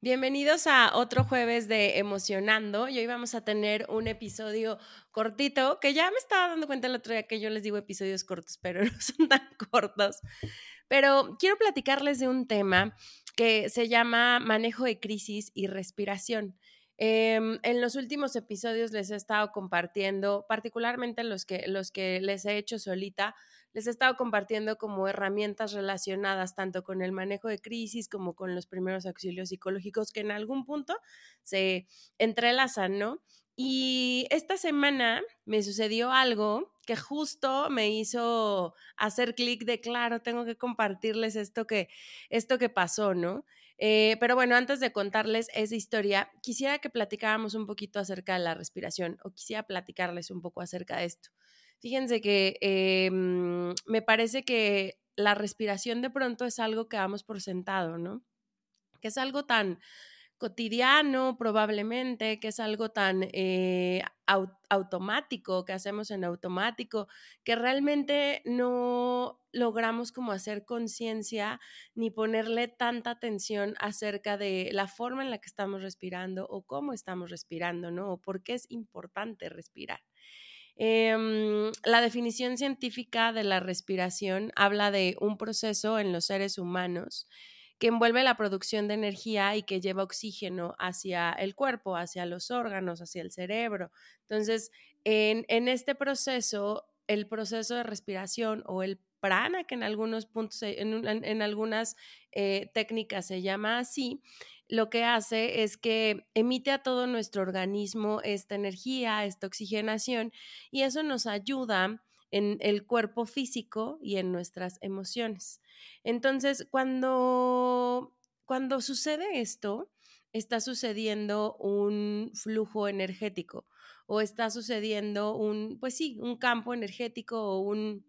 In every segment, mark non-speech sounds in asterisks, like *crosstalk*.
Bienvenidos a otro jueves de Emocionando. Y hoy vamos a tener un episodio cortito, que ya me estaba dando cuenta el otro día que yo les digo episodios cortos, pero *laughs* no son tan cortos. Pero quiero platicarles de un tema que se llama manejo de crisis y respiración. Em, en los últimos episodios les he estado compartiendo, particularmente los que, los que les he hecho solita, les he estado compartiendo como herramientas relacionadas tanto con el manejo de crisis como con los primeros auxilios psicológicos que en algún punto se entrelazan, ¿no? Y esta semana me sucedió algo que justo me hizo hacer clic de, claro, tengo que compartirles esto que, esto que pasó, ¿no? Eh, pero bueno, antes de contarles esa historia, quisiera que platicáramos un poquito acerca de la respiración o quisiera platicarles un poco acerca de esto. Fíjense que em, me parece que la respiración de pronto es algo que damos por sentado, ¿no? Que es algo tan cotidiano probablemente, que es algo tan eh, automático, que hacemos en automático, que realmente no logramos como hacer conciencia ni ponerle tanta atención acerca de la forma en la que estamos respirando o cómo estamos respirando, ¿no? O por qué es importante respirar. Em, la definición científica de la respiración habla de un proceso en los seres humanos que envuelve la producción de energía y que lleva oxígeno hacia el cuerpo, hacia los órganos, hacia el cerebro. Entonces, en, este proceso, el proceso de respiración o el prana, que en algunos puntos, en, algunas eh, técnicas se llama así, lo que hace es que emite a todo nuestro organismo esta energía, esta oxigenación, y eso nos ayuda en el cuerpo físico y en nuestras emociones. Entonces, cuando, cuando sucede esto, está sucediendo un flujo energético o está sucediendo un, pues sí, un campo energético o un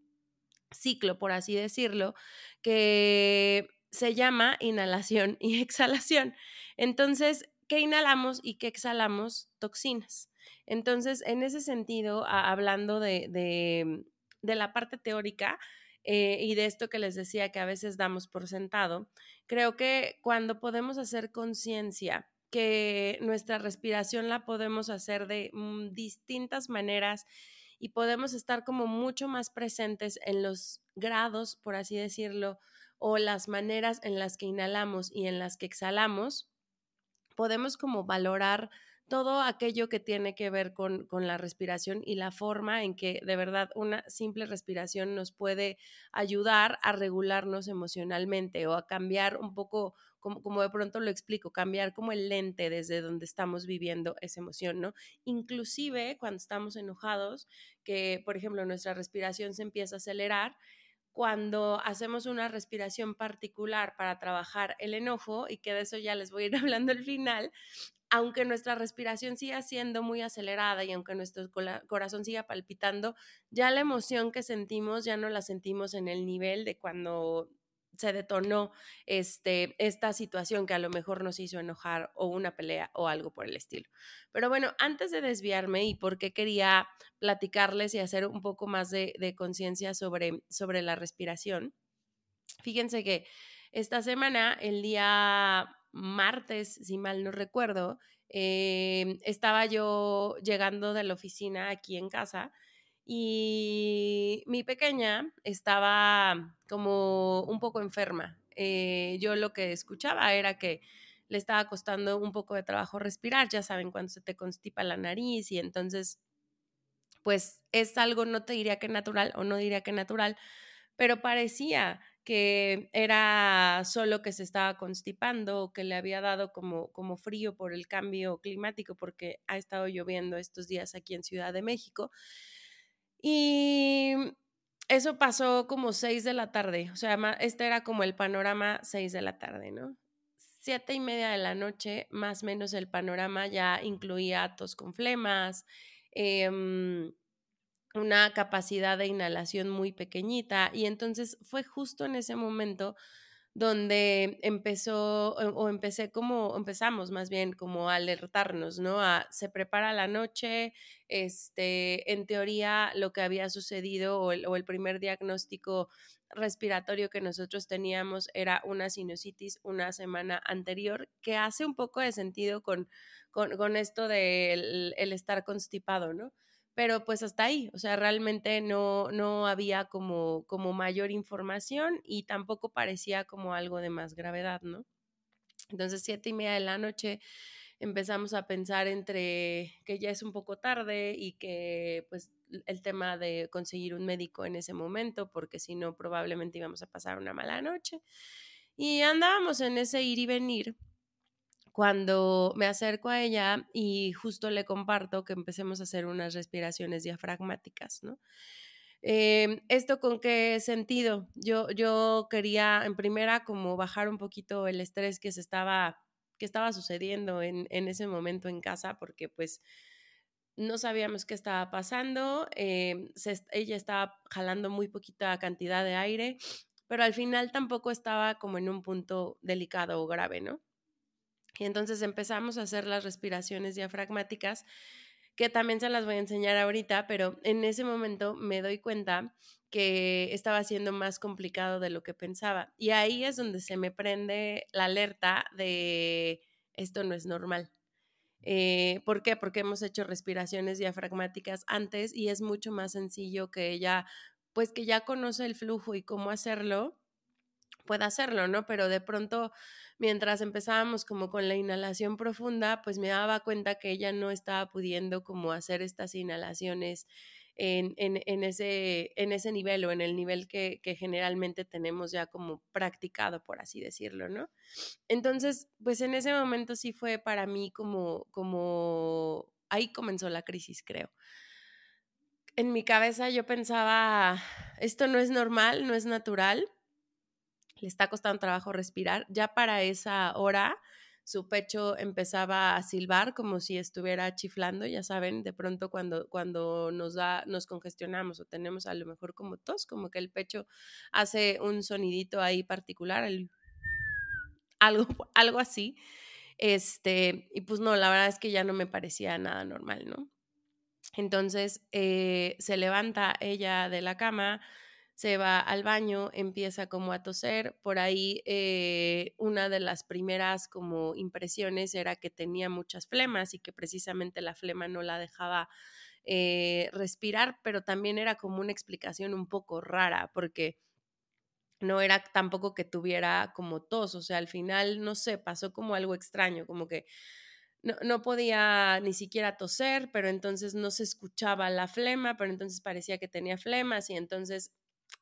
ciclo, por así decirlo, que se llama inhalación *laughs* y exhalación. Entonces, ¿qué inhalamos y qué exhalamos? Toxinas. Entonces, en ese sentido, hablando de, la parte teórica, eh, y de esto que les decía que a veces damos por sentado, creo que cuando podemos hacer conciencia que nuestra respiración la podemos hacer de mm, distintas maneras y podemos estar como mucho más presentes en los grados, por así decirlo, o las maneras en las que inhalamos y en las que exhalamos, podemos como valorar todo aquello que tiene que ver con, con, la respiración y la forma en que de verdad una simple respiración nos puede ayudar a regularnos emocionalmente o a cambiar un poco, como, como de pronto lo explico, cambiar como el lente desde donde estamos viviendo esa emoción, ¿no? Inclusive cuando estamos enojados, que por ejemplo nuestra respiración se empieza a acelerar, cuando hacemos una respiración particular para trabajar el enojo, y que de eso ya les voy a ir *laughs* hablando al final, aunque nuestra respiración siga siendo muy acelerada y aunque nuestro corazón siga palpitando, ya la emoción que sentimos ya no la sentimos en el nivel de cuando se detonó este, esta situación que a lo mejor nos hizo enojar o una pelea o algo por el estilo. Pero bueno, antes de desviarme y porque quería platicarles y hacer un poco más de, conciencia sobre, sobre la respiración, fíjense que esta semana, el día martes, si mal no recuerdo, eh, estaba yo llegando de la oficina aquí en casa y mi pequeña estaba como un poco enferma. Eh, yo lo que escuchaba era que le estaba costando un poco de trabajo respirar, ya saben, cuando se te constipa la nariz y entonces, pues es algo, no te diría que natural o no diría que natural, pero parecía que era solo que se estaba constipando que le había dado como, como frío por el cambio climático porque ha estado lloviendo estos días aquí en Ciudad de México. Y eso pasó como seis de la tarde, o sea, este era como el panorama seis de la tarde, ¿no? siete y media de la noche, más o menos el panorama ya incluía tos con flemas, em, una capacidad de inhalación muy pequeñita y entonces fue justo en ese momento donde empezó o empecé como, empezamos más bien como a alertarnos, ¿no? A, se prepara la noche, este, en teoría lo que había sucedido o el, o el primer diagnóstico respiratorio que nosotros teníamos era una sinusitis una semana anterior, que hace un poco de sentido con, con, con esto del el estar constipado, ¿no? Pero pues hasta ahí, o sea, realmente no, no había como, como mayor información y tampoco parecía como algo de más gravedad, ¿no? Entonces, siete y media de la noche empezamos a pensar entre que ya es un poco tarde y que pues el tema de conseguir un médico en ese momento, porque si no probablemente íbamos a pasar una mala noche. Y andábamos en ese ir y venir cuando me acerco a ella y justo le comparto que empecemos a hacer unas respiraciones diafragmáticas, ¿no? Em, ¿Esto con qué sentido? Yo, yo quería en primera como bajar un poquito el estrés que se estaba, que estaba sucediendo en, en ese momento en casa, porque pues no sabíamos qué estaba pasando, em, ella estaba jalando muy poquita cantidad de aire, pero al final tampoco estaba como en un punto delicado o grave, ¿no? Y entonces empezamos a hacer las respiraciones diafragmáticas, que también se las voy a enseñar ahorita, pero en ese momento me doy cuenta que estaba siendo más complicado de lo que pensaba. Y ahí es donde se me prende la alerta de esto no es normal. Eh, ¿Por qué? Porque hemos hecho respiraciones diafragmáticas antes y es mucho más sencillo que ella, pues que ya conoce el flujo y cómo hacerlo, pueda hacerlo, ¿no? Pero de pronto mientras empezábamos como con la inhalación profunda, pues me daba cuenta que ella no estaba pudiendo como hacer estas inhalaciones en, ese, en ese nivel o en el nivel que, generalmente tenemos ya como practicado, por así decirlo, ¿no? Entonces, pues en ese momento sí fue para mí como, como, ahí comenzó la crisis, creo. En mi cabeza yo pensaba, esto no es normal, no es natural, le está costando trabajo respirar. Ya para esa hora su pecho empezaba a silbar como si estuviera chiflando, ya saben, de pronto cuando, cuando nos da, nos congestionamos o tenemos a lo mejor como tos, como que el pecho hace un sonidito ahí particular, algo, *laughs* algo así. Este, y pues no, la verdad es que ya no me parecía nada normal, ¿no? Entonces eh, se levanta ella de la cama, se va al baño, empieza como a toser. Por ahí eh, una de las primeras como impresiones era que tenía muchas flemas y que precisamente la flema no la dejaba eh, respirar, pero también era como una explicación un poco rara porque no era tampoco que tuviera como tos, o sea, al final, no sé, pasó como algo extraño, como que no, no, podía ni siquiera toser, pero entonces no se escuchaba la flema, pero entonces parecía que tenía flemas y entonces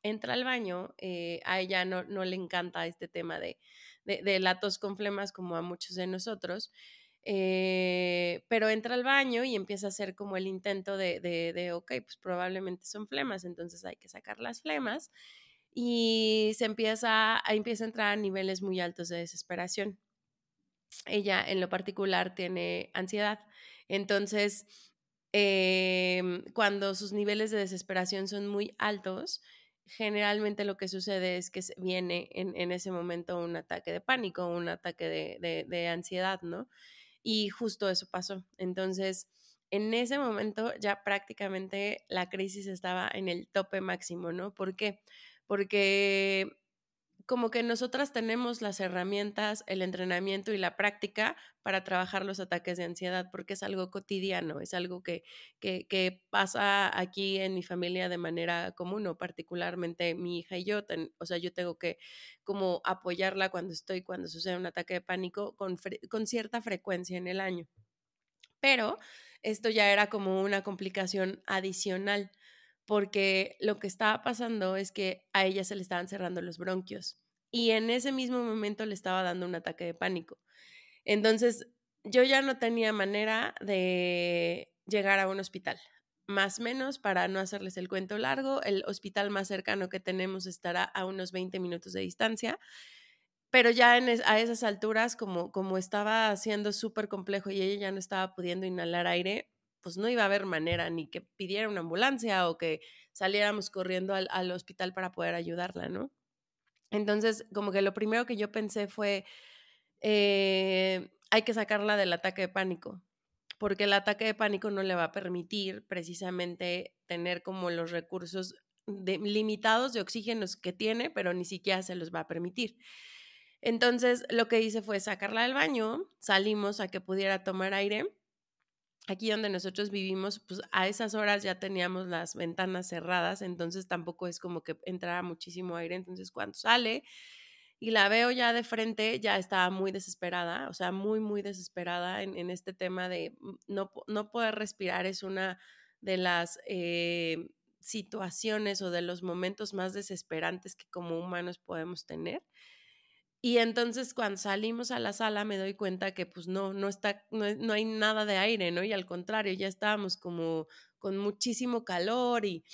entra al baño, eh, a ella no, no, le encanta este tema de, de, la tos con flemas como a muchos de nosotros, eh, pero entra al baño y empieza a hacer como el intento de, de, de, ok, pues probablemente son flemas, entonces hay que sacar las flemas y se empieza, empieza a entrar a niveles muy altos de desesperación. Ella en lo particular tiene ansiedad, entonces... Em, cuando sus niveles de desesperación son muy altos, generalmente lo que sucede es que viene en, ese momento un ataque de pánico, un ataque de, ansiedad, ¿no? Y justo eso pasó. Entonces, en ese momento ya prácticamente la crisis estaba en el tope máximo, ¿no? ¿Por qué? Porque como que nosotras tenemos las herramientas, el entrenamiento y la práctica para trabajar los ataques de ansiedad, porque es algo cotidiano, es algo que, que, pasa aquí en mi familia de manera común, o particularmente mi hija y yo, o sea, yo tengo que como apoyarla cuando estoy, cuando sucede un ataque de pánico con, con cierta frecuencia en el año. Pero esto ya era como una complicación adicional porque lo que estaba pasando es que a ella se le estaban cerrando los bronquios y en ese mismo momento le estaba dando un ataque de pánico. Entonces, yo ya no tenía manera de llegar a un hospital. Más o menos, para no hacerles el cuento largo, el hospital más cercano que tenemos estará a unos 20 minutos de distancia. pero ya a esas alturas, como, como estaba siendo súper complejo y ella ya no estaba pudiendo inhalar aire, pues no iba a haber manera ni que pidiera una ambulancia o que saliéramos corriendo al, al hospital para poder ayudarla, ¿no? Entonces, como que lo primero que yo pensé fue, eh, hay que sacarla del ataque de pánico, porque el ataque de pánico no le va a permitir precisamente tener como los recursos limitados de oxígenos que tiene, pero ni siquiera se los va a permitir. Entonces, lo que hice fue sacarla del baño, salimos a que pudiera tomar aire. Aquí donde nosotros vivimos, pues a esas horas ya teníamos las ventanas cerradas, entonces tampoco es como que entrara muchísimo aire. Entonces, cuando sale y la veo ya de frente, ya estaba muy desesperada, o sea, muy, muy desesperada en, este tema de no, no, poder respirar. Es una de las eh, situaciones o de los momentos más desesperantes que como humanos podemos tener. Y entonces cuando salimos a la sala me doy cuenta que pues no, no está, no, hay nada de aire, ¿no? Y al contrario, ya estábamos como con muchísimo calor y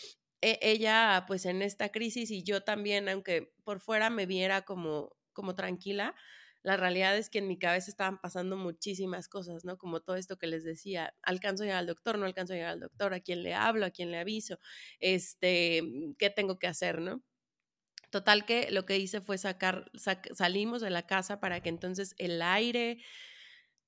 e, ella pues en esta crisis y yo también, aunque por fuera me viera como, como tranquila, la realidad es que en mi cabeza estaban pasando muchísimas cosas, ¿no? Como todo esto que les decía, alcanzo a llegar al doctor, no alcanzo a llegar al doctor, a quién le hablo, a quién le aviso, este, ¿qué tengo que hacer, ¿no? Total que lo que hice fue sacar, salimos de la casa para que entonces el aire,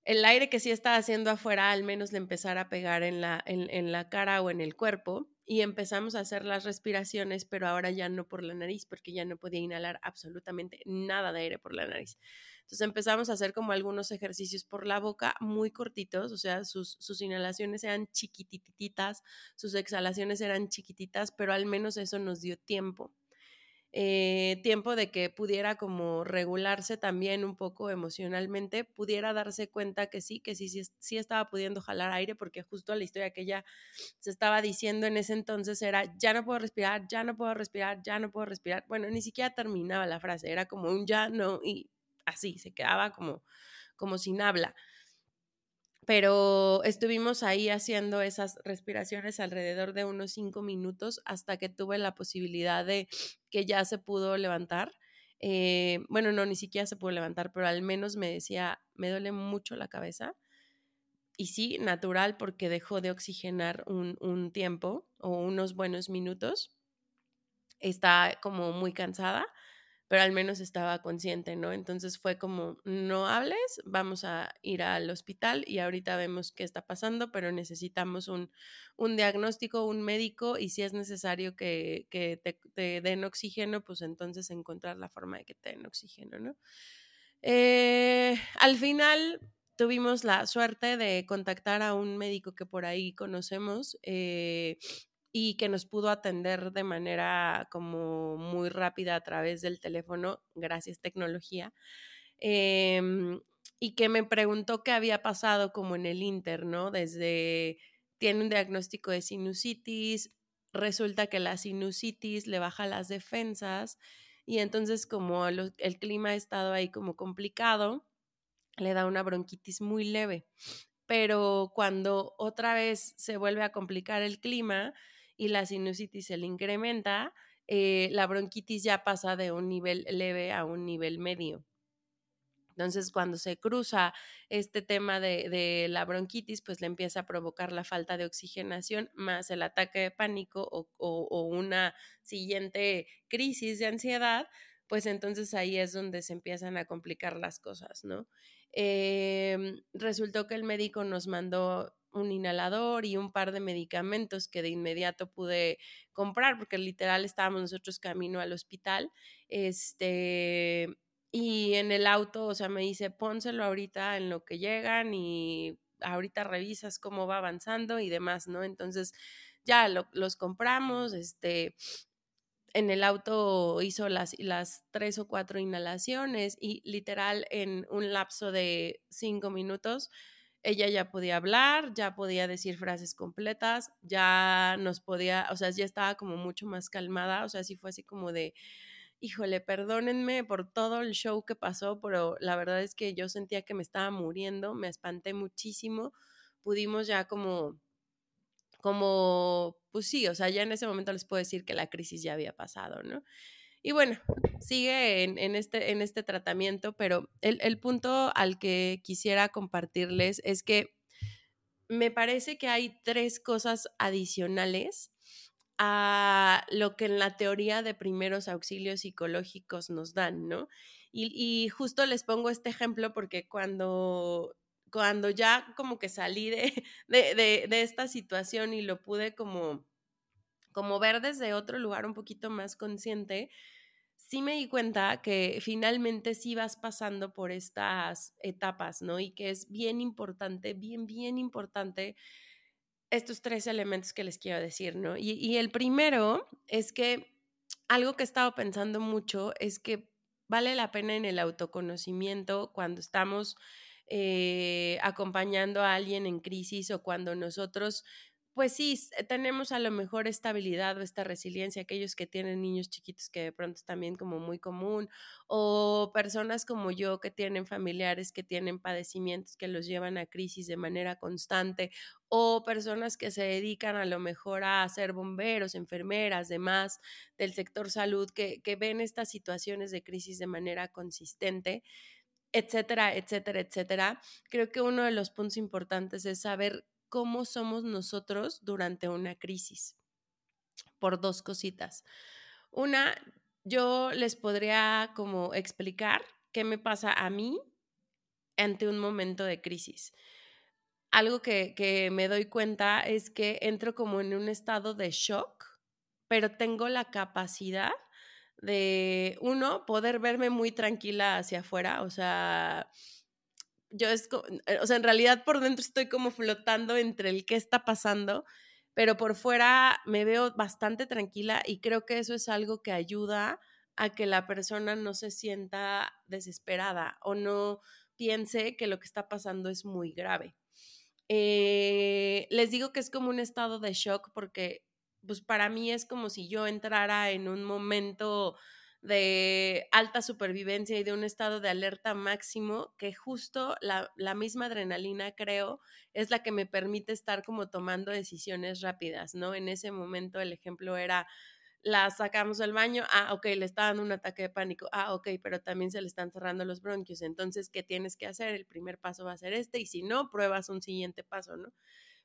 el aire que sí estaba haciendo afuera al menos le empezara a pegar en la, en, la cara o en el cuerpo y empezamos a hacer las respiraciones, pero ahora ya no por la nariz, porque ya no podía inhalar absolutamente nada de aire por la nariz. Entonces empezamos a hacer como algunos ejercicios por la boca muy cortitos, o sea, sus, sus inhalaciones eran chiquitititas, sus exhalaciones eran chiquititas, pero al menos eso nos dio tiempo. Eh, tiempo de que pudiera como regularse también un poco emocionalmente, pudiera darse cuenta que sí, que sí, sí, sí estaba pudiendo jalar aire, porque justo la historia que ella se estaba diciendo en ese entonces era, ya no puedo respirar, ya no puedo respirar, ya no puedo respirar. Bueno, ni siquiera terminaba la frase, era como un ya no y así, se quedaba como, como sin habla pero estuvimos ahí haciendo esas respiraciones alrededor de unos cinco minutos hasta que tuve la posibilidad de que ya se pudo levantar. Eh, bueno, no, ni siquiera se pudo levantar, pero al menos me decía, me duele mucho la cabeza. Y sí, natural, porque dejó de oxigenar un, un tiempo o unos buenos minutos. Está como muy cansada pero al menos estaba consciente, ¿no? Entonces fue como, no hables, vamos a ir al hospital y ahorita vemos qué está pasando, pero necesitamos un, un diagnóstico, un médico y si es necesario que, que te, den oxígeno, pues entonces encontrar la forma de que te den oxígeno, ¿no? Eh, al final tuvimos la suerte de contactar a un médico que por ahí conocemos. Eh, y que nos pudo atender de manera como muy rápida a través del teléfono, gracias tecnología, em, y que me preguntó qué había pasado como en el Inter, ¿no? Desde, tiene un diagnóstico de sinusitis, resulta que la sinusitis le baja las defensas y entonces como el clima ha estado ahí como complicado, le da una bronquitis muy leve. Pero cuando otra vez se vuelve a complicar el clima, y la sinusitis se le incrementa, eh, la bronquitis ya pasa de un nivel leve a un nivel medio. Entonces, cuando se cruza este tema de, la bronquitis, pues le empieza a provocar la falta de oxigenación más el ataque de pánico o, una siguiente crisis de ansiedad, pues entonces ahí es donde se empiezan a complicar las cosas, ¿no? Em, resultó que el médico nos mandó un inhalador y un par de medicamentos que de inmediato pude comprar porque literal estábamos nosotros camino al hospital. Este, y en el auto, o sea, me dice, pónselo ahorita en lo que llegan y ahorita revisas cómo va avanzando y demás, ¿no? Entonces ya los compramos, este, en el auto hizo las, las tres o cuatro inhalaciones y literal en un lapso de cinco minutos ella ya podía hablar, ya podía decir frases completas, ya nos podía, o sea, ya estaba como mucho más calmada, o sea, sí fue así como de, híjole, perdónenme por todo el show que pasó, pero la verdad es que yo sentía que me estaba muriendo, me espanté muchísimo, pudimos ya como, como, pues sí, o sea, ya en ese momento les puedo decir que la crisis ya había pasado, ¿no? Y bueno, sigue en, este, en este tratamiento, pero el, el punto al que quisiera compartirles es que me parece que hay tres cosas adicionales a lo que en la teoría de primeros auxilios psicológicos nos dan, ¿no? Y, justo les pongo este ejemplo porque cuando, cuando ya como que salí de, de, de, esta situación y lo pude como, como ver desde otro lugar un poquito más consciente, sí me di cuenta que finalmente sí vas pasando por estas etapas, ¿no? Y que es bien importante, bien, bien importante estos tres elementos que les quiero decir, ¿no? Y, el primero es que algo que he estado pensando mucho es que vale la pena en el autoconocimiento cuando estamos eh, acompañando a alguien en crisis o cuando nosotros pues sí, eh, tenemos a lo mejor estabilidad o esta resiliencia, aquellos que tienen niños chiquitos que de pronto es también como muy común, o personas como yo que tienen familiares que tienen padecimientos que los llevan a crisis de manera constante, o personas que se dedican a lo mejor a ser bomberos, enfermeras, demás del sector salud, que, que ven estas situaciones de crisis de manera consistente etcétera, etcétera, etcétera. Creo que uno de los puntos importantes es saber cómo somos nosotros durante una crisis. Por dos cositas. Una, yo les podría como explicar qué me pasa a mí ante un momento de crisis. Algo que, que me doy cuenta es que entro como en un estado de shock, pero tengo la capacidad de, uno, poder verme muy tranquila hacia afuera, o sea, yo es, eh, o sea, en realidad por dentro estoy como flotando entre el qué está pasando, pero por fuera me veo bastante tranquila y creo que eso es algo que ayuda a que la persona no se sienta desesperada o no piense que lo que está pasando es muy grave. Eh, les digo que es como un estado de shock porque pues para mí es como si yo entrara en un momento de alta supervivencia y de un estado de alerta máximo que justo la, misma adrenalina, creo, es la que me permite estar como tomando decisiones rápidas, ¿no? En ese momento el ejemplo era, la sacamos del baño, ah, ok, le está dando un ataque de pánico, ah, ok, pero también se le están cerrando los bronquios, entonces, ¿qué tienes que hacer? El primer paso va a ser este y si no, pruebas un siguiente paso, ¿no?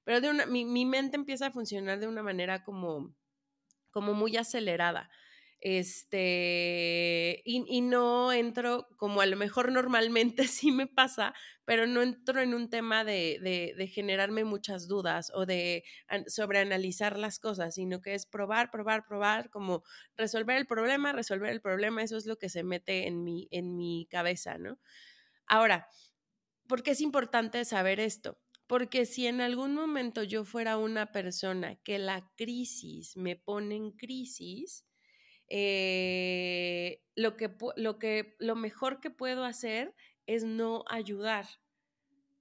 Pero de una, mi, mi mente empieza a funcionar de una manera como, como muy acelerada este, y, no entro como a lo mejor normalmente *laughs* sí me pasa, pero no entro en un tema de, de, generarme muchas dudas o de sobreanalizar las cosas, sino que es probar, probar, probar, como resolver el problema, resolver el problema, eso es lo que se mete en mi, en mi cabeza, ¿no? Ahora, ¿por qué es importante saber esto? Porque si en algún momento yo fuera una persona que la crisis me pone en crisis, eh, lo, que, lo, que, lo mejor que puedo hacer es no ayudar.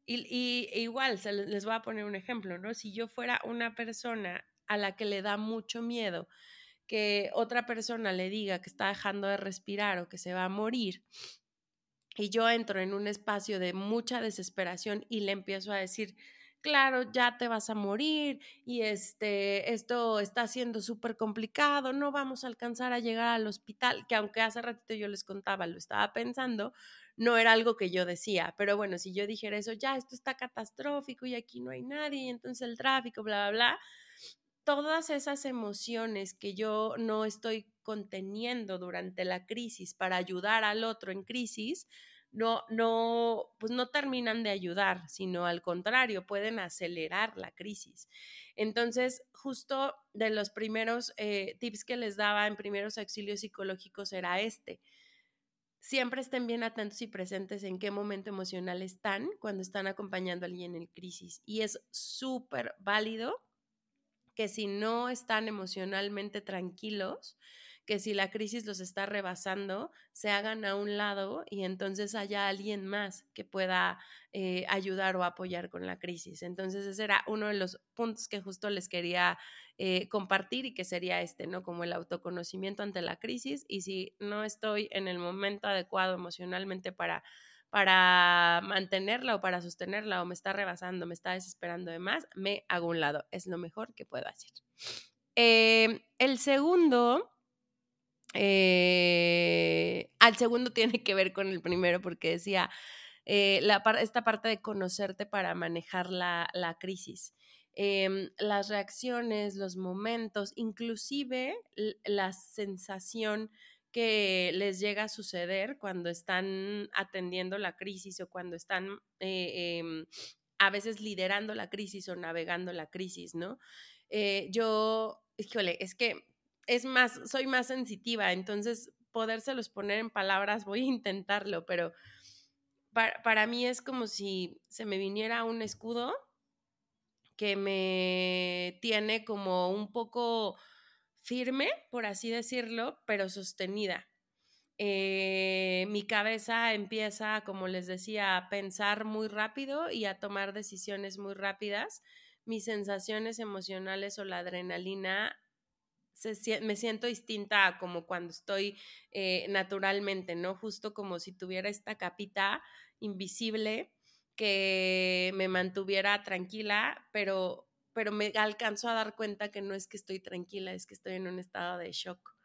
Y, igual, se les voy a poner un ejemplo, ¿no? Si yo fuera una persona a la que le da mucho miedo que otra persona le diga que está dejando de respirar o que se va a morir, y yo entro en un espacio de mucha desesperación y le empiezo a decir, claro, ya te vas a morir y este, esto está siendo súper complicado, no vamos a alcanzar a llegar al hospital, que aunque hace ratito yo les contaba, lo estaba pensando, no era algo que yo decía, pero bueno, si yo dijera eso, ya, esto está catastrófico y aquí no hay nadie, y entonces el tráfico, bla, bla, bla, todas esas emociones que yo no estoy conteniendo durante la crisis para ayudar al otro en crisis, no, no, pues no terminan de ayudar, sino al contrario, pueden acelerar la crisis. Entonces, justo de los primeros eh, tips que les daba en primeros auxilios psicológicos era este. Siempre estén bien atentos y presentes en qué momento emocional están cuando están acompañando a alguien en crisis. Y es súper válido que si no están emocionalmente tranquilos, que si la crisis los está rebasando, se hagan a un lado y entonces haya alguien más que pueda eh, ayudar o apoyar con la crisis. Entonces ese era uno de los puntos que justo les quería eh, compartir y que sería este, ¿no? Como el autoconocimiento ante la crisis y si no estoy en el momento adecuado emocionalmente para para mantenerla o para sostenerla o me está rebasando, me está desesperando de más, me hago un lado. Es lo mejor que puedo hacer. Eh, el segundo Eh, al segundo *laughs* tiene que ver con el primero porque decía eh, esta parte de conocerte para manejar la, la crisis. Em, las reacciones, los momentos, inclusive la sensación que les llega a suceder cuando están atendiendo la crisis o cuando están eh, em, a veces liderando la crisis o navegando la crisis, ¿no? Eh, yo, híjole, es que es más, soy más sensitiva, entonces podérselos poner en palabras, *laughs* voy a intentarlo, pero para, para mí es como si se me viniera un escudo que me tiene como un poco firme, por así decirlo, pero sostenida. Eh, mi cabeza empieza, como les decía, a pensar muy rápido y a tomar decisiones muy rápidas. Mis sensaciones emocionales o la adrenalina me siento distinta como cuando estoy eh, naturalmente, ¿no? Justo como si tuviera esta capita invisible que me mantuviera tranquila, pero pero me alcanzo a dar cuenta que no es que estoy tranquila, es que estoy en un estado de shock.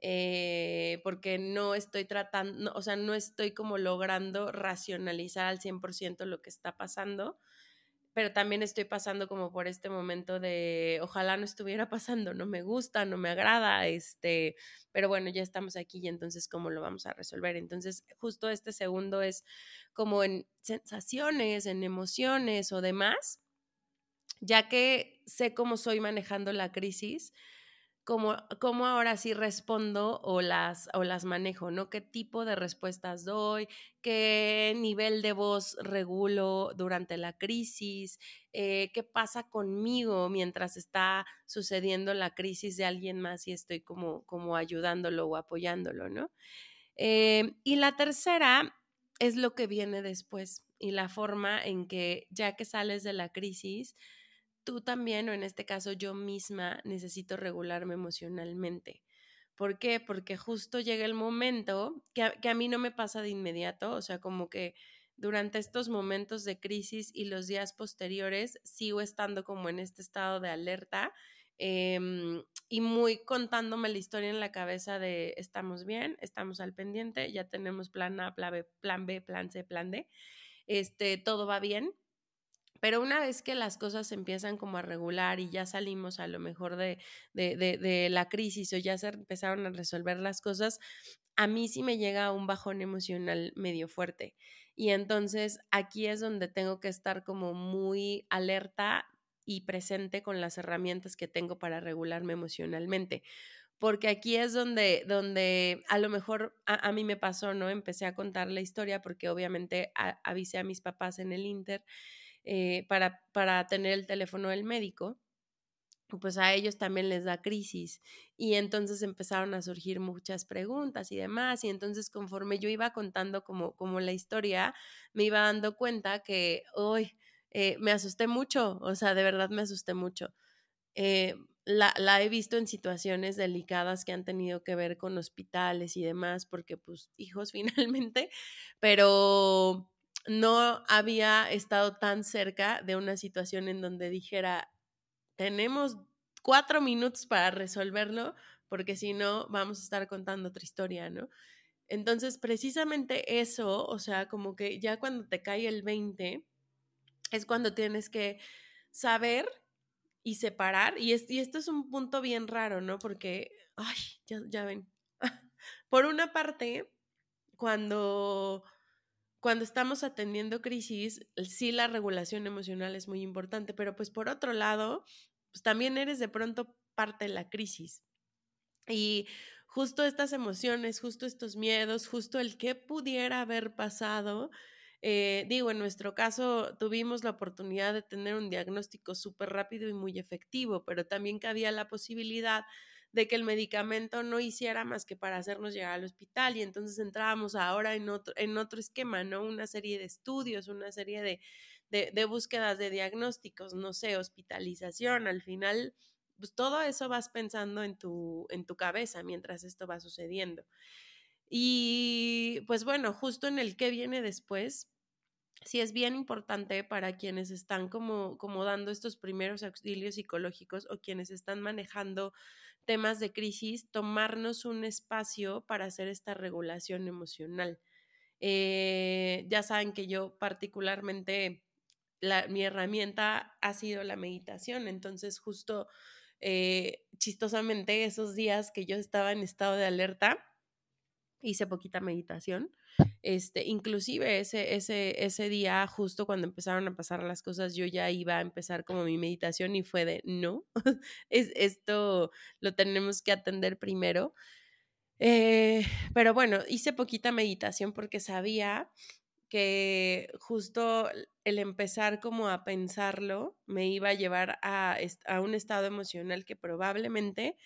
Eh, porque no estoy tratando, o sea, no estoy como logrando racionalizar al 100% lo que está pasando, pero también estoy pasando como por este momento de ojalá no estuviera *laughs* pasando, no me gusta, no me agrada, este, pero bueno, ya estamos aquí y entonces cómo lo vamos a resolver. Entonces, justo este segundo es como en sensaciones, en emociones o demás, ya que sé cómo soy manejando la crisis, cómo, cómo ahora sí respondo o las, o las manejo, ¿no? ¿Qué tipo de respuestas doy? ¿Qué nivel de voz regulo durante la crisis? Eh, ¿Qué pasa conmigo mientras está sucediendo la crisis de alguien más y estoy como, como ayudándolo o apoyándolo, ¿no? Eh, y la tercera es lo que viene después y la forma en que ya que sales de la crisis, tú también, o en este caso yo misma, necesito regularme emocionalmente. ¿Por qué? Porque justo llega el momento que a, mí no me pasa de inmediato, o sea, como que durante estos momentos de crisis y los días posteriores sigo estando como en este estado de alerta em, y muy contándome la historia en la cabeza de estamos bien, estamos al pendiente, ya tenemos plan A, plan B, plan, B, plan C, plan D, este, todo va bien pero una vez que las cosas empiezan como a regular y ya salimos a lo mejor de, de, la crisis o ya se empezaron a resolver las cosas, a mí sí me llega un bajón emocional medio fuerte. Y entonces aquí es donde tengo que estar como muy alerta y presente con las herramientas que tengo para regularme emocionalmente. Porque aquí es donde, donde a lo mejor a, mí me pasó, ¿no? Empecé a contar la historia porque obviamente avisé a mis papás en el Inter eh, para, para tener el teléfono del médico, pues a ellos también les da crisis. Y entonces empezaron a surgir muchas preguntas y demás. Y entonces conforme yo iba contando como, como la historia, me iba dando cuenta que hoy eh, me asusté mucho, o sea, de verdad me asusté mucho. Eh, la, la, he visto en situaciones delicadas que han tenido que ver con hospitales y demás, porque pues hijos *laughs* finalmente, pero no había estado tan cerca de una situación en donde dijera, tenemos cuatro minutos para resolverlo, porque si no, vamos a estar contando otra historia, ¿no? Entonces, precisamente eso, o sea, como que ya cuando te cae el 20, es cuando tienes que saber y separar, y, y esto es un punto bien raro, ¿no? Porque, ay, ya, ya ven, *laughs* por una parte, cuando cuando estamos atendiendo crisis, sí la regulación emocional es muy importante, pero pues por otro lado, pues también eres de pronto parte de la crisis. Y justo estas emociones, justo estos miedos, justo el que pudiera haber pasado, eh, digo, en nuestro caso tuvimos la oportunidad de tener un diagnóstico súper rápido y muy efectivo, pero también cabía la posibilidad de que el medicamento no hiciera más que para hacernos llegar al hospital y entonces entrábamos ahora en otro, en otro esquema, ¿no? Una serie de estudios, una serie de, de, búsquedas de diagnósticos, no sé, hospitalización, al final, pues todo eso vas pensando en tu, en tu cabeza mientras esto va sucediendo. Y pues bueno, justo en el que viene después, sí es bien importante para quienes están como, como dando estos primeros auxilios psicológicos o quienes están manejando temas de crisis, tomarnos un espacio para hacer esta regulación emocional. Eh, ya saben que yo particularmente, mi herramienta ha sido la meditación, entonces justo eh, chistosamente esos días que yo estaba en estado de alerta, hice poquita meditación. Este, inclusive ese, ese, ese día, justo cuando empezaron a pasar las cosas, yo ya iba a empezar como mi meditación y fue de, no, *laughs* es, esto lo tenemos que atender primero. Eh, pero bueno, hice poquita meditación porque sabía que justo el empezar como a pensarlo me iba a llevar a, a un estado emocional que probablemente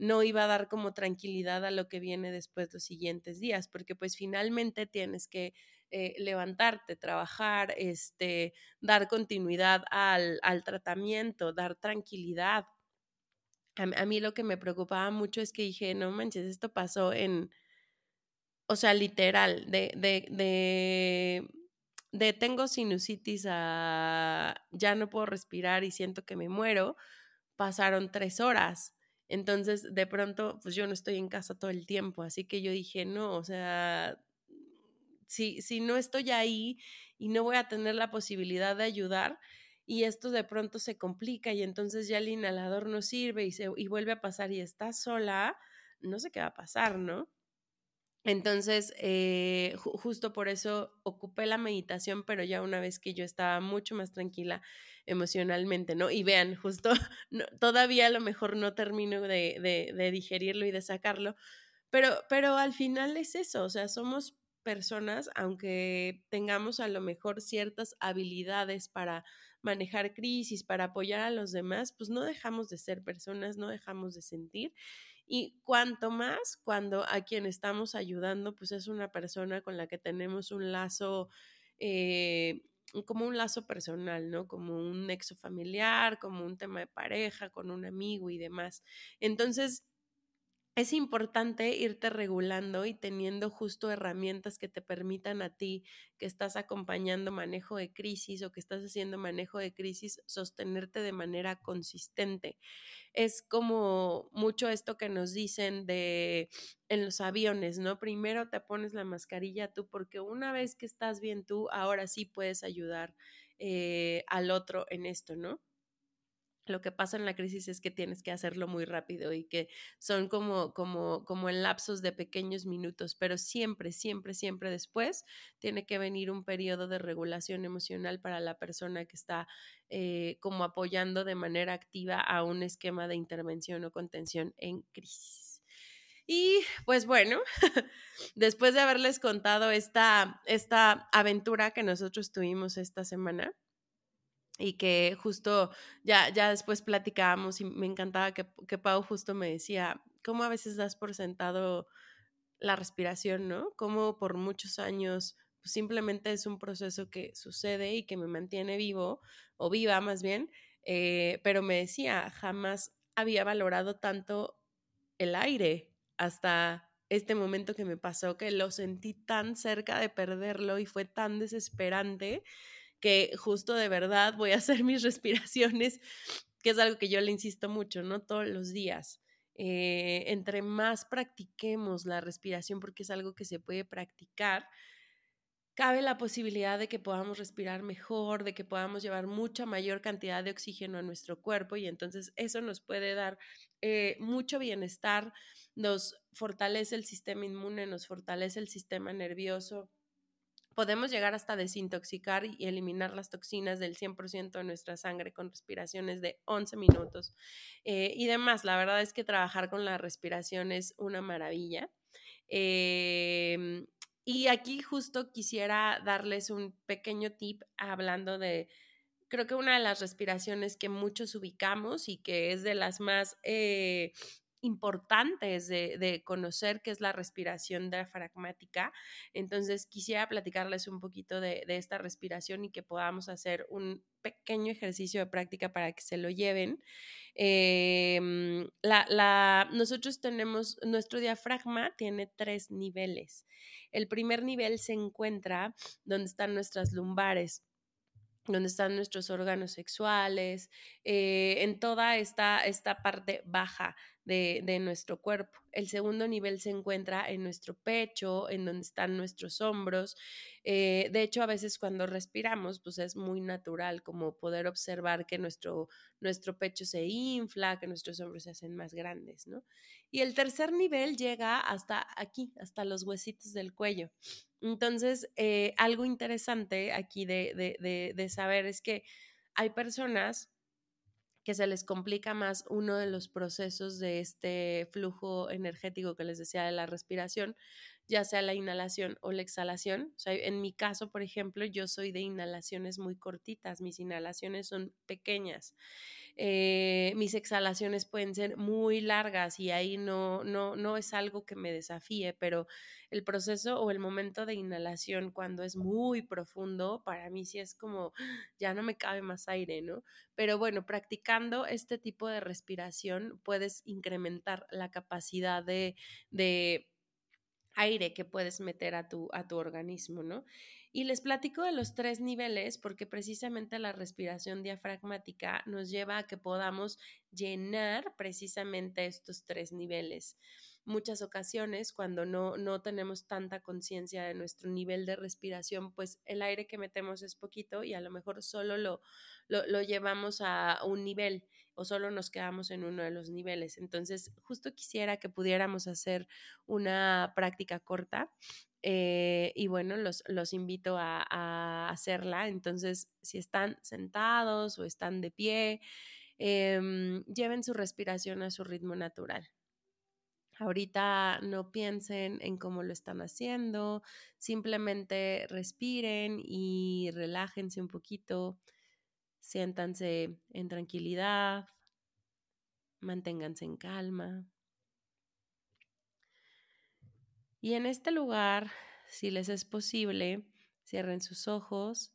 no iba a dar como tranquilidad a lo que viene después los siguientes días, porque pues finalmente tienes que eh, levantarte, trabajar, este, dar continuidad al, al tratamiento, dar tranquilidad. A, mí lo que me preocupaba mucho es que dije, no manches, esto pasó en, o sea, literal, de, de, de, de tengo sinusitis a ya no puedo respirar y siento que me muero, pasaron tres horas entonces, de pronto, pues yo no estoy en casa todo el tiempo, así que yo dije, no, o sea, si, si no estoy ahí y no voy a tener la posibilidad de ayudar, y esto de pronto se complica y entonces ya el inhalador no sirve y, se, y vuelve a pasar y está sola, no sé qué va a pasar, ¿no? Entonces, eh, justo por eso ocupé la meditación, pero ya una vez que yo estaba mucho más tranquila emocionalmente, ¿no? Y vean, justo *laughs* todavía a lo mejor no termino de, de, digerirlo y de sacarlo, pero, pero al final es eso, o sea, somos personas, aunque tengamos a lo mejor ciertas habilidades para manejar crisis, para apoyar a los demás, pues no dejamos de ser personas, no dejamos de sentir y cuanto más cuando a quien estamos ayudando, pues es una persona con la que tenemos un lazo, eh, como un lazo personal, ¿no? Como un nexo familiar, como un tema de pareja, con un amigo y demás. Entonces, es importante irte regulando y teniendo justo herramientas que te permitan a ti que estás acompañando manejo de crisis o que estás haciendo manejo de crisis, sostenerte de manera consistente. Es como mucho esto que nos dicen de en los aviones, ¿no? Primero te pones la mascarilla tú porque una vez que estás bien tú, ahora sí puedes ayudar eh, al otro en esto, ¿no? Lo que pasa en la crisis es que tienes que hacerlo muy rápido y que son como, como, como en lapsos de pequeños minutos, pero siempre, siempre, siempre después tiene que venir un periodo de regulación emocional para la persona que está eh, como apoyando de manera activa a un esquema de intervención o contención en crisis. Y pues bueno, *laughs* después de haberles contado esta, esta aventura que nosotros tuvimos esta semana, y que justo ya, ya después platicábamos y me encantaba que, que Pau justo me decía, ¿cómo a veces das por sentado la respiración, ¿no? Cómo por muchos años pues simplemente es un proceso que sucede y que me mantiene vivo o viva más bien, eh, pero me decía, jamás había valorado tanto el aire hasta este momento que me pasó, que lo sentí tan cerca de perderlo y fue tan desesperante que justo de verdad voy a hacer mis *laughs* respiraciones, que es algo que yo le insisto mucho, ¿no? Todos los días. Eh, entre más practiquemos la respiración, porque es algo que se puede practicar, cabe la posibilidad de que podamos respirar mejor, de que podamos llevar mucha mayor cantidad de oxígeno a nuestro cuerpo y entonces eso nos puede dar eh, mucho bienestar, nos fortalece el sistema inmune, nos fortalece el sistema nervioso, Podemos llegar hasta desintoxicar y eliminar las toxinas del 100% de nuestra sangre con respiraciones de 11 minutos eh, y demás. La verdad es que trabajar con la respiración es una maravilla. Em, y aquí justo quisiera darles un pequeño tip hablando de, creo que una de las respiraciones que muchos ubicamos y que es de las más eh, importantes de, conocer, que es la respiración diafragmática. Entonces, quisiera platicarles un poquito de, esta respiración y que podamos hacer un pequeño ejercicio de práctica para que se lo lleven. Em, nosotros tenemos, nuestro diafragma tiene tres niveles. El primer nivel se encuentra donde están nuestras lumbares donde están nuestros órganos sexuales, eh, en toda esta, esta parte baja de, nuestro cuerpo. El segundo nivel se encuentra en nuestro pecho, en donde están nuestros hombros. Eh, de hecho, a veces cuando respiramos, pues es muy natural como poder observar que nuestro, nuestro pecho se infla, que nuestros hombros se hacen más grandes, ¿no? Y el tercer nivel llega hasta aquí, hasta los huesitos del cuello. Entonces, eh, algo interesante aquí de, de saber es que hay personas que se les complica más uno de los procesos de este flujo energético que les decía de la respiración, ya sea la inhalación o la exhalación. O sea, en mi caso, por ejemplo, yo soy de inhalaciones muy cortitas, mis inhalaciones son pequeñas. Eh, mis exhalaciones pueden ser muy largas y ahí no, no, no es algo que me desafíe, pero el proceso o el momento de inhalación cuando es muy profundo, para mí sí es como, ya no me cabe más aire, ¿no? Pero bueno, practicando este tipo de respiración puedes incrementar la capacidad de, de aire que puedes meter a tu, a tu organismo, ¿no? Y les platico de los tres niveles porque precisamente la respiración diafragmática nos lleva a que podamos llenar precisamente estos tres niveles muchas ocasiones cuando no, no tenemos tanta conciencia de nuestro nivel de respiración, pues el aire que metemos es poquito y a lo mejor solo lo, lo, llevamos a un nivel o solo nos quedamos en uno de los niveles. Entonces, justo quisiera que pudiéramos hacer una práctica corta. Eh, y bueno, los, los invito a, hacerla. Entonces, si están sentados o están de pie, em, lleven su respiración a su ritmo natural. Ahorita no piensen en cómo lo están haciendo, simplemente respiren y relájense un poquito, siéntanse en tranquilidad, manténganse en calma. Y en este lugar, si les es posible, cierren sus ojos.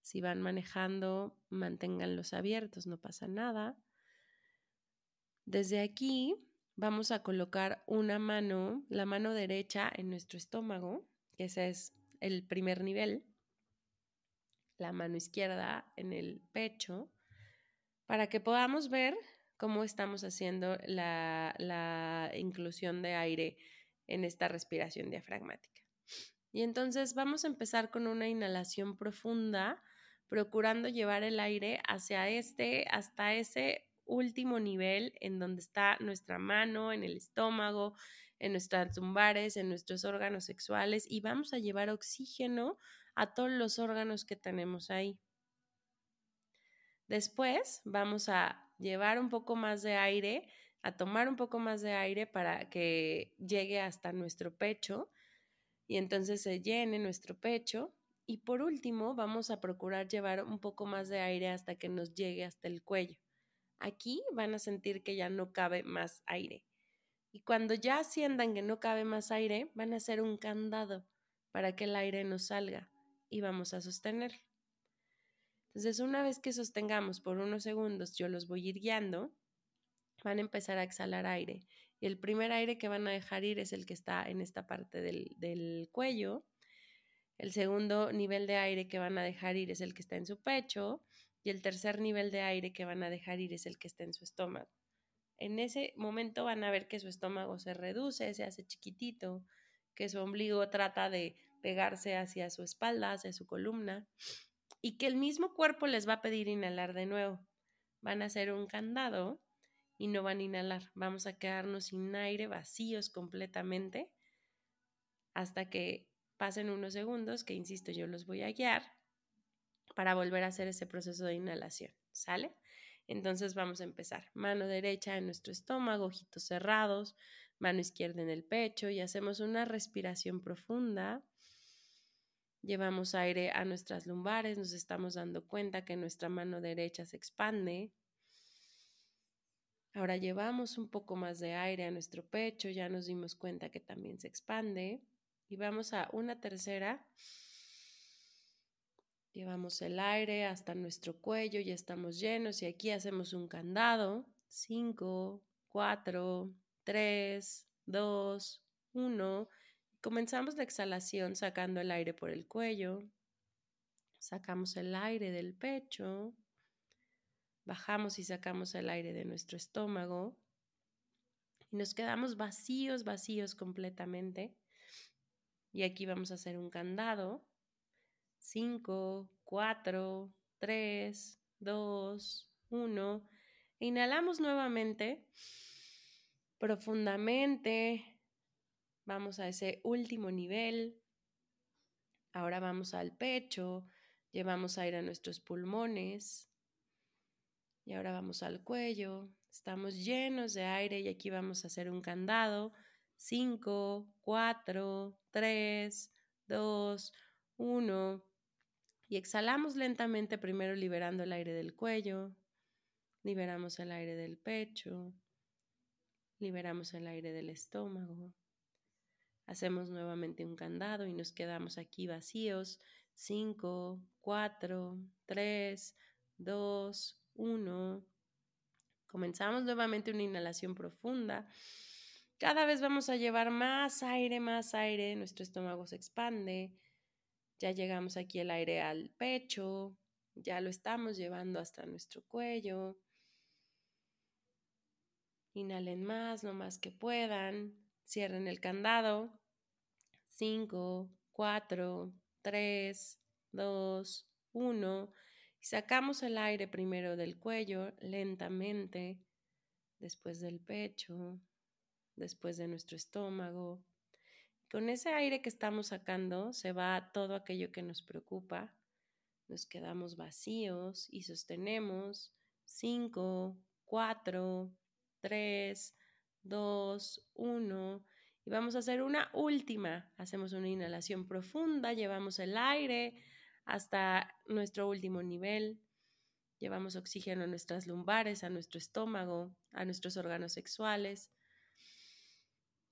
Si van manejando, manténganlos abiertos, no pasa nada. Desde aquí vamos a colocar una mano, la mano derecha en nuestro estómago, que ese es el primer nivel, la mano izquierda en el pecho, para que podamos ver cómo estamos haciendo la, la inclusión de aire en esta respiración diafragmática. Y entonces vamos a empezar con una inhalación profunda, procurando llevar el aire hacia este, hasta ese último nivel en donde está nuestra mano, en el estómago, en nuestras lumbares, en nuestros órganos sexuales y vamos a llevar oxígeno a todos los órganos que tenemos ahí. Después vamos a llevar un poco más de aire, a tomar un poco más de aire para que llegue hasta nuestro pecho y entonces se llene nuestro pecho. Y por último, vamos a procurar llevar un poco más de aire hasta que nos llegue hasta el cuello. Aquí van a sentir que ya no cabe más aire. Y cuando ya sientan que no cabe más aire, van a hacer un candado para que el aire no salga y vamos a sostener. Entonces, una vez que sostengamos por unos segundos, yo los voy a ir guiando, van a empezar a exhalar aire. Y el primer aire que van a dejar ir es el que está en esta parte del, del cuello. El segundo nivel de aire que van a dejar ir es el que está en su pecho y el tercer nivel de aire que van a dejar ir es el que está en su estómago. En ese momento van a ver que su estómago se reduce, se hace chiquitito, que su ombligo trata de pegarse hacia su espalda, hacia su columna, y que el mismo cuerpo les va a pedir inhalar de nuevo. Van a hacer un candado y no van a inhalar. Vamos a quedarnos sin aire, vacíos completamente, hasta que pasen unos segundos, que insisto, yo los voy a guiar para volver a hacer ese proceso de inhalación, ¿sale? Entonces vamos a empezar. Mano derecha en nuestro estómago, ojitos cerrados, mano izquierda en el pecho y hacemos una respiración profunda. Llevamos aire a nuestras lumbares, nos estamos dando cuenta que nuestra mano derecha se expande. Ahora llevamos un poco más de aire a nuestro pecho, ya nos dimos cuenta que también se expande. Y vamos a una tercera Llevamos el aire hasta nuestro cuello, y estamos llenos y aquí hacemos un candado. 5, 4, 3, 2, 1. Comenzamos la exhalación sacando el aire por el cuello. Sacamos el aire del pecho. Bajamos y sacamos el aire de nuestro estómago. Y nos quedamos vacíos, vacíos completamente. Y aquí vamos a hacer un candado. 5, 4, 3, 2, 1. Inhalamos nuevamente profundamente. Vamos a ese último nivel. Ahora vamos al pecho. Llevamos aire a nuestros pulmones. Y ahora vamos al cuello. Estamos llenos de aire y aquí vamos a hacer un candado. 5, 4, 3, 2, 1. Y exhalamos lentamente primero liberando el aire del cuello. Liberamos el aire del pecho. Liberamos el aire del estómago. Hacemos nuevamente un candado y nos quedamos aquí vacíos. 5, 4, 3, 2, 1. Comenzamos nuevamente una inhalación profunda. Cada vez vamos a llevar más aire, más aire. Nuestro estómago se expande. Ya llegamos aquí el aire al pecho. Ya lo estamos llevando hasta nuestro cuello. Inhalen más, lo más que puedan. Cierren el candado. 5, 4, 3, 2, 1. Y sacamos el aire primero del cuello lentamente, después del pecho, después de nuestro estómago. Con ese aire que estamos sacando se va todo aquello que nos preocupa. Nos quedamos vacíos y sostenemos 5, 4, 3, 2, 1. Y vamos a hacer una última. Hacemos una inhalación profunda, llevamos el aire hasta nuestro último nivel. Llevamos oxígeno a nuestras lumbares, a nuestro estómago, a nuestros órganos sexuales.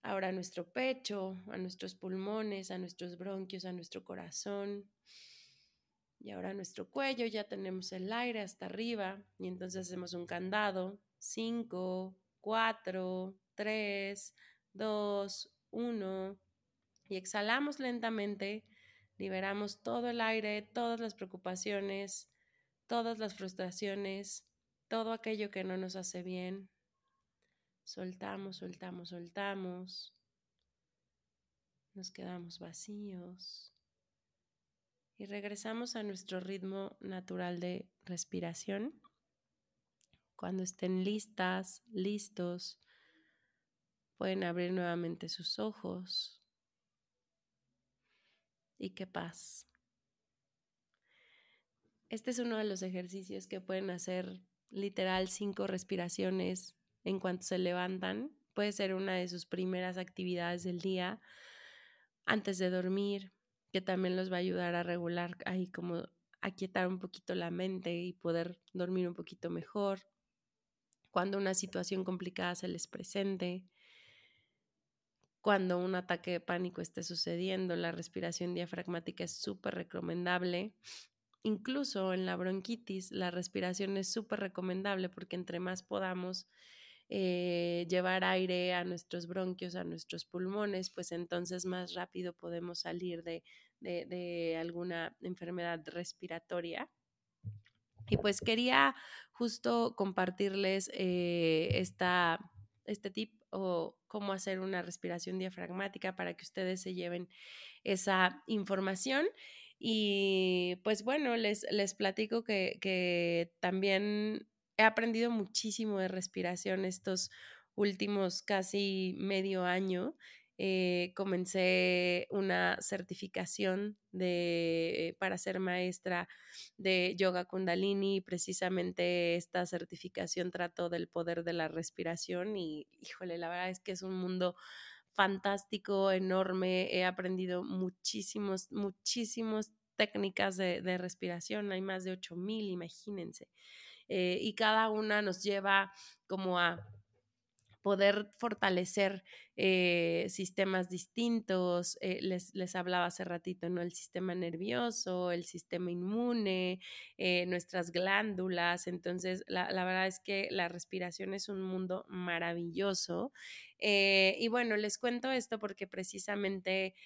Ahora a nuestro pecho, a nuestros pulmones, a nuestros bronquios, a nuestro corazón. Y ahora a nuestro cuello ya tenemos el aire hasta arriba y entonces hacemos un candado. 5, 4, 3, 2, 1. Y exhalamos lentamente Liberamos todo el aire, todas las preocupaciones, todas las frustraciones, todo aquello que no nos hace bien. Soltamos, soltamos, soltamos. Nos quedamos vacíos. Y regresamos a nuestro ritmo natural de respiración. Cuando estén listas, listos, pueden abrir nuevamente sus ojos y qué paz. Este es uno de los ejercicios que pueden hacer literal cinco respiraciones en cuanto se levantan. Puede ser una de sus primeras actividades del día antes de dormir, que también los va a ayudar a regular ahí como a quietar un poquito la mente y poder dormir un poquito mejor. Cuando una situación complicada se les presente, cuando un ataque de pánico esté sucediendo, la respiración diafragmática es súper recomendable. Incluso en la bronquitis, la respiración es súper recomendable porque entre más podamos eh, llevar aire a nuestros bronquios, a nuestros pulmones, pues entonces más rápido podemos salir de, alguna enfermedad respiratoria. Y pues quería justo compartirles eh, esta, este tip o cómo hacer una respiración diafragmática para que ustedes se lleven esa información. Y pues bueno, les, les platico que, que también he aprendido muchísimo de respiración estos últimos casi medio año eh, comencé una certificación de, para ser maestra de yoga kundalini. Precisamente esta certificación trató del poder de la respiración y, híjole, la verdad es que es un mundo fantástico, enorme. He aprendido muchísimos, muchísimos técnicas de, respiración. Hay más de 8000, imagínense. Eh, y cada una nos lleva como a poder fortalecer eh, sistemas distintos. Eh, les, les, hablaba hace ratito, ¿no? El sistema nervioso, el sistema inmune, eh, nuestras glándulas. Entonces, la, la, verdad es que la respiración es un mundo maravilloso. y bueno, les cuento esto porque precisamente...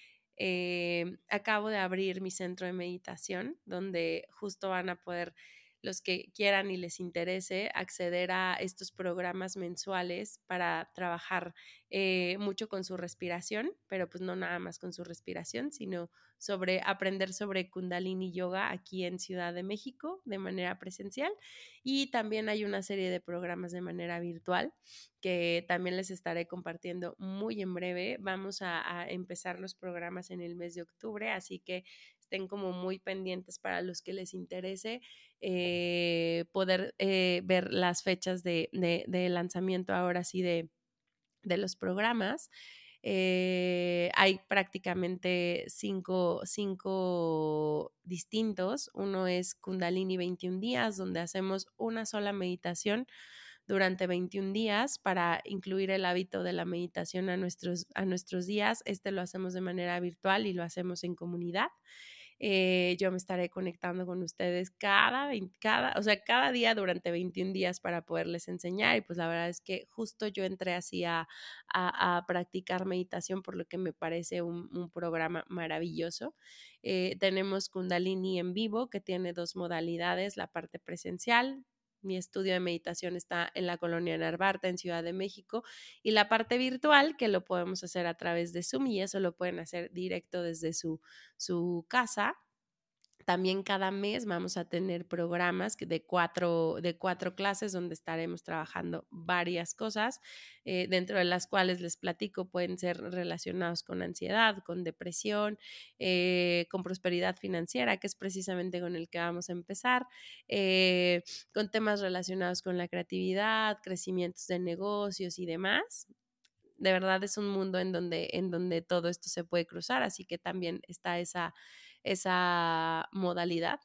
acabo de abrir mi centro de meditación donde justo van a poder los que quieran y les interese acceder a estos programas mensuales para trabajar eh, mucho con su respiración, pero pues no nada más con su respiración, sino sobre aprender sobre Kundalini Yoga aquí en Ciudad de México de manera presencial y también hay una serie de programas de manera virtual que también les estaré compartiendo muy en breve. Vamos a, empezar los programas en el mes de octubre, así que estén como muy pendientes para los que les interese eh, poder eh, ver las fechas de, lanzamiento ahora sí de, de los programas. Eh, hay prácticamente cinco, cinco distintos. Uno es Kundalini 21 días, donde hacemos una sola meditación durante 21 días para incluir el hábito de la meditación a nuestros, a nuestros días. Este lo hacemos de manera virtual y lo hacemos en comunidad. Eh, yo me estaré conectando con ustedes cada, cada, o sea, cada día durante 21 días para poderles enseñar. Y pues la verdad es que justo yo entré así a, a, practicar meditación, por lo que me parece un, un programa maravilloso. Eh, tenemos Kundalini en vivo, que tiene dos modalidades, la parte presencial, mi estudio de meditación está en la colonia Narvarte, en Ciudad de México, y la parte virtual, que lo podemos hacer a través de Zoom, y eso lo pueden hacer directo desde su, su casa también cada mes vamos a tener programas de cuatro, de cuatro clases donde estaremos trabajando varias cosas, eh, dentro de las cuales les platico pueden ser relacionados con ansiedad, con depresión, eh, con prosperidad financiera, que es precisamente con el que vamos a empezar, eh, con temas relacionados con la creatividad, crecimientos de negocios y demás. De verdad es un mundo en donde, en donde todo esto se puede cruzar, así que también está esa, esa modalidad.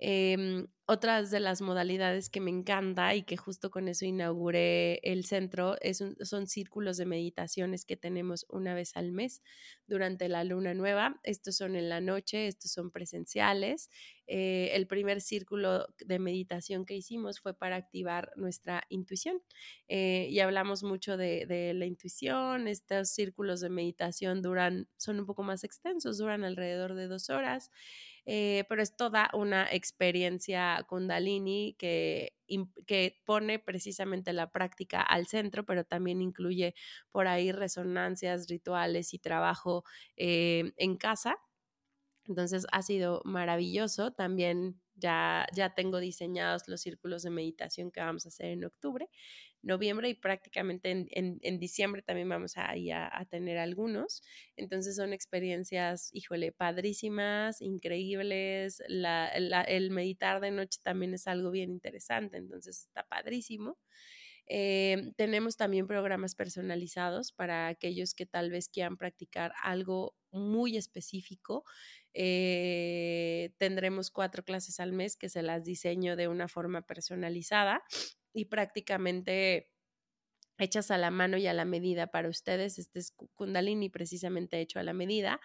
Em, otras de las modalidades que me encanta y que justo con eso inauguré el centro es son círculos de meditaciones que tenemos una vez al mes durante la luna nueva. Estos son en la noche, estos son presenciales. Eh, el primer círculo de meditación que hicimos fue para activar nuestra intuición eh, y hablamos mucho de, de, la intuición. Estos círculos de meditación duran, son un poco más extensos, duran alrededor de dos horas. Eh, pero es toda una experiencia kundalini que, que pone precisamente la práctica al centro, pero también incluye por ahí resonancias, rituales y trabajo eh, en casa. Entonces ha sido maravilloso. También ya, ya tengo diseñados los círculos de meditación que vamos a hacer en octubre noviembre y prácticamente en, en, diciembre también vamos a, a, tener algunos. Entonces son experiencias, híjole, padrísimas, increíbles. La, el meditar de noche también es algo bien interesante, entonces está padrísimo. Eh, tenemos también programas personalizados para aquellos que tal vez quieran practicar algo muy específico. Eh, tendremos cuatro clases al mes que se las diseño de una forma personalizada y prácticamente hechas a la mano y a la medida para ustedes. Este es Kundalini precisamente hecho a la medida.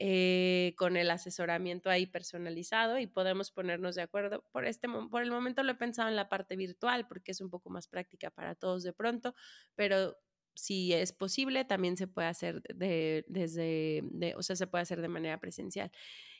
Eh, con el asesoramiento ahí personalizado y podemos ponernos de acuerdo. Por, este, por el momento lo he pensado en la parte virtual porque es un poco más práctica para todos de pronto, pero si es posible, también se puede hacer de, desde, de, o sea, se puede hacer de manera presencial.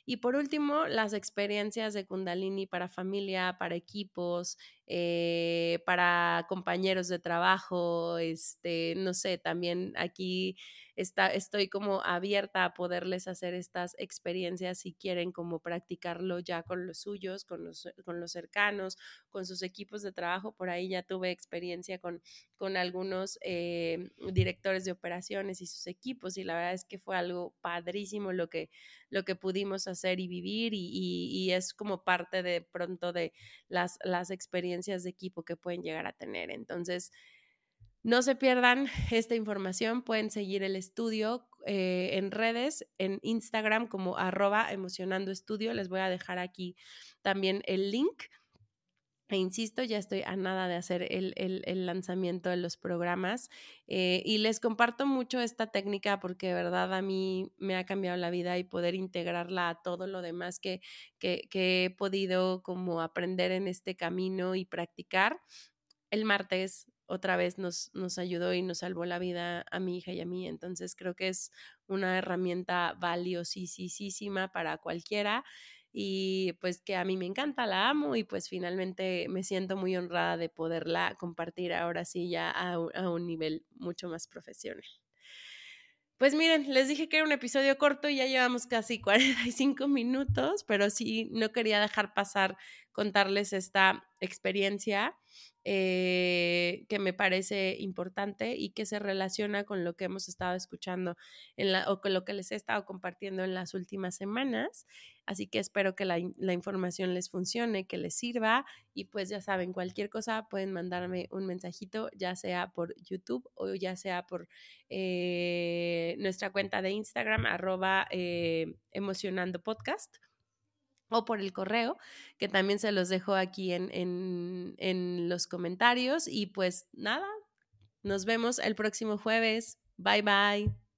Y por último, las experiencias de Kundalini para familia, para equipos, eh, para compañeros de trabajo, este, no sé, también aquí está, estoy como abierta a poderles hacer estas experiencias si quieren como practicarlo ya con los suyos, con los, con los cercanos, con sus equipos de trabajo. Por ahí ya tuve experiencia con, con algunos eh, directores de operaciones y sus equipos y la verdad es que fue algo padrísimo lo que, lo que pudimos hacer y vivir y, es como parte de pronto de las, las experiencias de equipo que pueden llegar a tener. Entonces, no se pierdan *laughs* esta información, pueden seguir el estudio eh, en redes, en Instagram como arroba emocionando estudio, les voy a dejar aquí también el link. E insisto, ya estoy a nada de hacer el, lanzamiento de los programas eh, y les comparto mucho esta técnica porque de verdad a mí me ha cambiado la vida y poder integrarla a todo lo demás que, que, que he podido como aprender en este camino y practicar. El martes otra vez nos, nos ayudó y nos salvó la vida a mi hija y a mí. Entonces creo que es una herramienta valiosísima para cualquiera. Y pues que a mí me encanta, la amo y pues finalmente me siento muy honrada de poderla compartir ahora sí ya a un, nivel mucho más profesional. Pues miren, les dije que era un episodio corto y ya llevamos casi *laughs* 45 minutos, pero sí no quería dejar pasar contarles esta experiencia eh, que me parece importante y que se relaciona con lo que hemos estado escuchando en la, o con lo que les he estado compartiendo en las últimas semanas. Así que espero que la, información les funcione, que les sirva y pues ya saben, cualquier cosa pueden mandarme un mensajito, ya sea por YouTube o ya sea por eh, nuestra cuenta de Instagram, arroba eh, emocionando podcast o por el correo, que también se los dejo aquí en, en, en los comentarios. Y pues nada, nos vemos el próximo jueves. Bye bye.